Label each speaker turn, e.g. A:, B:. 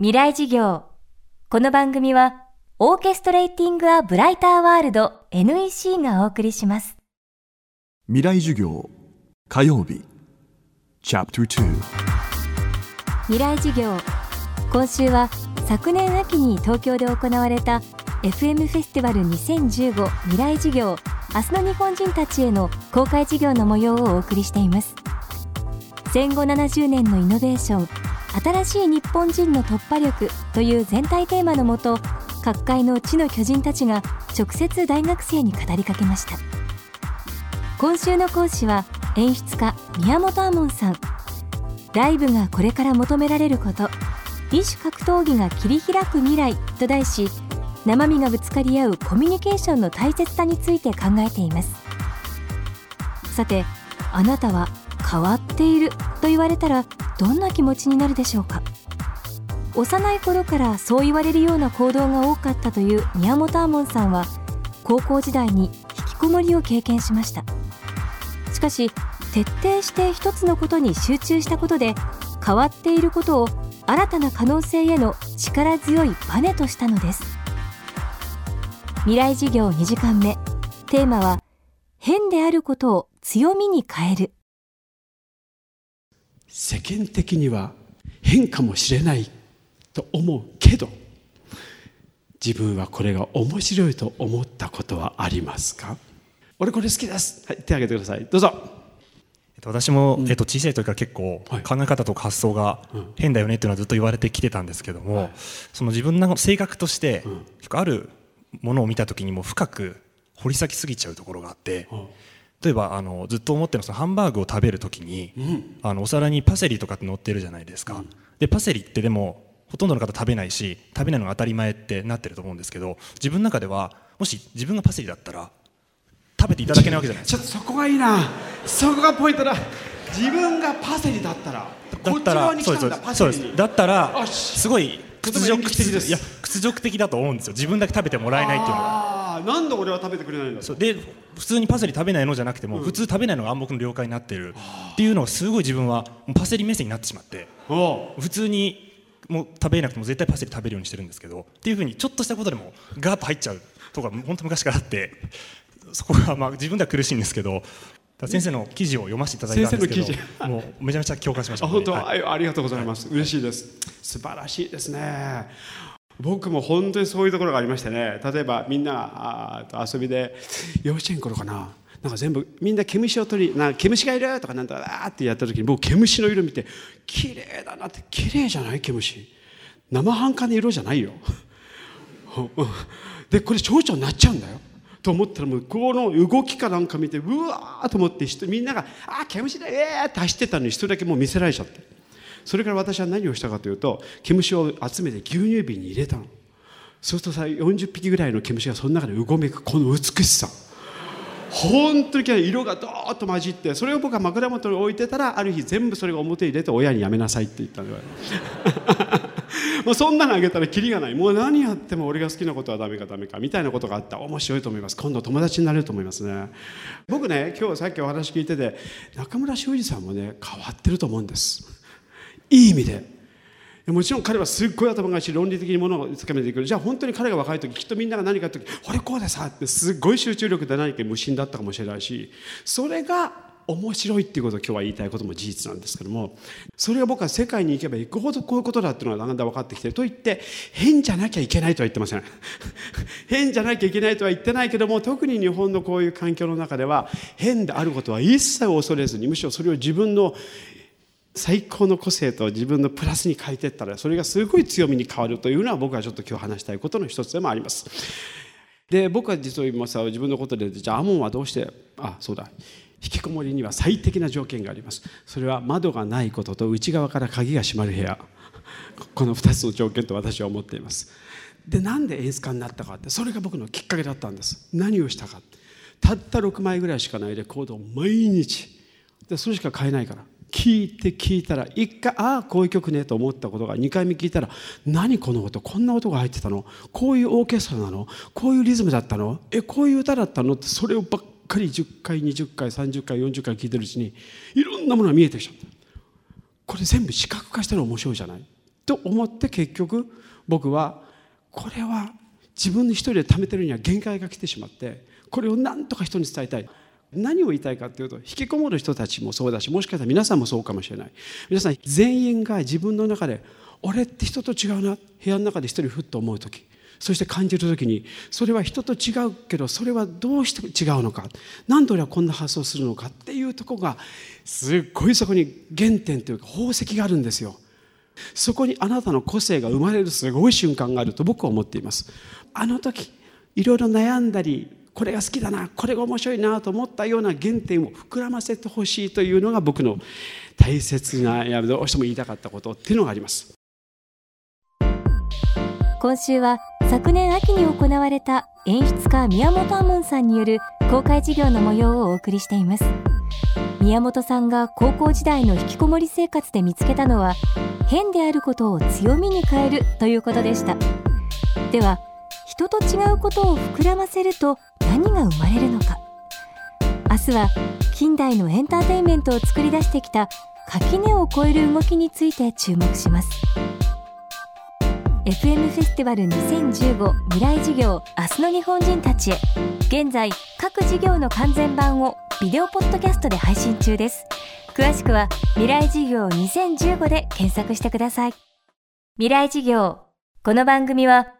A: 未来事業。この番組はオーケストレーティング・ア・ブライター・ワールド NEC がお送りします。
B: 未来授業火曜日。チャプター
A: 未来事業。今週は昨年秋に東京で行われた FM フェスティバル2015未来事業。明日の日本人たちへの公開事業の模様をお送りしています。戦後70年のイノベーション新しい日本人の突破力という全体テーマのもと各界の地の巨人たちが直接大学生に語りかけました。今週の講師は演出家宮本亞門さん。ライブがこれから求められること異種格闘技が切り開く未来と題し生身がぶつかり合うコミュニケーションの大切さについて考えています。さてあなたは変わっていると言われたらどんな気持ちになるでしょうか？幼い頃からそう言われるような行動が多かったという宮本亞門さんは高校時代に引きこもりを経験しました。しかし徹底して一つのことに集中したことで変わっていることを新たな可能性への力強いバネとしたのです。未来事業2時間目。テーマは変であることを強みに変える。
C: 世間的には変かもしれないと思うけど自分はこれが面白いと思ったことはありますか？俺これ好きです。はい手挙げてください。どうぞ。
D: 私も、えっと、小さい時から結構
C: はい。
D: 考え方とか発想が変だよねっていうのはずっと言われてきてたんですけども、
C: はい。
D: その自分の性格として、
C: ん。
D: 結構あるものを見た時にも深く掘り下げすぎちゃうところがあって、例えばあのずっと思ってるのはハンバーグを食べる時に、あのお皿にパセリとかって乗ってるじゃないですか、でパセリってでもほとんどの方食べないし食べないのが当たり前ってなってると思うんですけど自分の中ではもし自分がパセリだったら食べていただけないわけじゃないですか。
C: ちょっとそこがいいな。そこがポイントだ。自分がパセリだったらこっち
D: だったら
C: 側に来たんだ
D: そうですそうです。だったらすごい屈辱
C: 的です。
D: いや屈辱的だと思うんですよ。自分だけ食べてもらえないっていうのは
C: なんで俺は食べてくれないんだ
D: そう。で普通にパセリ食べないのじゃなくても、普通食べないのが暗黙の了解になってる。っていうのがすごい自分はパセリ目線になってしまって普通にもう食べなくても絶対パセリ食べるようにしてるんですけどっていうふうにちょっとしたことでもガーッと入っちゃうとか本当昔からあってそこがまあ自分では苦しいんですけど先生の記事を読ませていただいたんですけ
C: 先
D: どもうめちゃめちゃ共感しました
C: あ本当、
D: はい。
C: あありがとうございます、嬉しいです。素晴らしいですね僕も本当にそういうところがありましてね。例えばみんな遊びで幼稚園頃かな。なんか全部みんな毛虫を取りな毛虫がいるとかなんとかあーってやった時に僕毛虫の色見て綺麗だなって綺麗じゃない？毛虫。生半可な色じゃないよ。でこれ蝶々になっちゃうんだよ。と思ったらもうの動きかなんか見てうわーと思ってみんなが「あ毛虫だえー!」って走ってたのに一人だけもう見せられちゃって。それから私は何をしたかというと毛虫を集めて牛乳瓶に入れたの。そうするとさ40匹ぐらいの毛虫がその中でうごめくこの美しさ。本当に色がどーっと混じってそれを僕は枕元に置いてたらある日全部それが表に出て親にやめなさいって言ったのよ。もうそんなのあげたらキリがない。もう何やっても俺が好きなことはダメかダメかみたいなことがあった。面白いと思います。今度友達になれると思いますね。僕ね今日さっきお話聞いてて中村修二さんもね変わってると思うんです。いい意味で。もちろん彼はすっごい頭がいいし論理的にものをつかめていく。じゃあ本当に彼が若い時きっとみんなが何かやった時「俺こうでさ」ってすごい集中力で何か無心だったかもしれないし。それが面白いっていうことを今日は言いたいことも事実なんですけどもそれが僕は世界に行けば行くほどこういうことだっていうのがだんだん分かってきてる。と言って変じゃなきゃいけないとは言ってません。変じゃなきゃいけないとは言ってないけども特に日本のこういう環境の中では変であることは一切恐れずにむしろそれを自分の最高の個性と自分のプラスに変えていったらそれがすごい強みに変わるというのは僕はちょっと今日話したいことの一つでもあります。で僕は実を言いますと自分のことでじゃあアモンはどうしてあそうだ。引きこもりには最適な条件があります。それは窓がないことと内側から鍵が閉まる部屋。この2つの条件と私は思っています。でなんで演出家になったかってそれが僕のきっかけだったんです。何をしたかたった6枚ぐらいしかないレコードを毎日。でそれしか買えないから。聞いて聞いたら1回ああこういう曲ねと思ったことが2回目聞いたら何この音こんな音が入ってたの？こういうオーケストラなの？こういうリズムだったの？えこういう歌だったの？ってそれをばっかり10回20回30回40回聞いてるうちにいろんなものが見えてきちゃった。これ全部視覚化したら面白いじゃない？と思って結局僕はこれは自分一人で貯めてるには限界が来てしまってこれを何とか人に伝えたい。何を言いたいかというと引きこもる人たちもそうだしもしかしたら皆さんもそうかもしれない皆さん全員が自分の中で俺って人と違うな部屋の中で一人ふっと思う時そして感じる時にそれは人と違うけどそれはどうして違うのか何で俺はこんな発想するのかっていうとこがすっごいそこに原点というか宝石があるんですよ。そこにあなたの個性が生まれるすごい瞬間があると僕は思っています。あの時いろいろ悩んだりこれが好きだなこれが面白いなと思ったような原点を膨らませてほしいというのが僕の大切なやどうしても言いたかったことっていうのがあります。
A: 今週は昨年秋に行われた演出家宮本亞門さんによる公開授業の模様をお送りしています宮本さんが高校時代の引きこもり生活で見つけたのは変であることを強みに変えるということでしたでは人と違うことを膨らませると何が生まれるのか。明日は近代のエンターテインメントを作り出してきた垣根を越える動きについて注目します。FM フェスティバル2015未来事業明日の日本人たちへ。現在各事業の完全版をビデオポッドキャストで配信中です。詳しくは未来事業2015で検索してください。未来事業。この番組は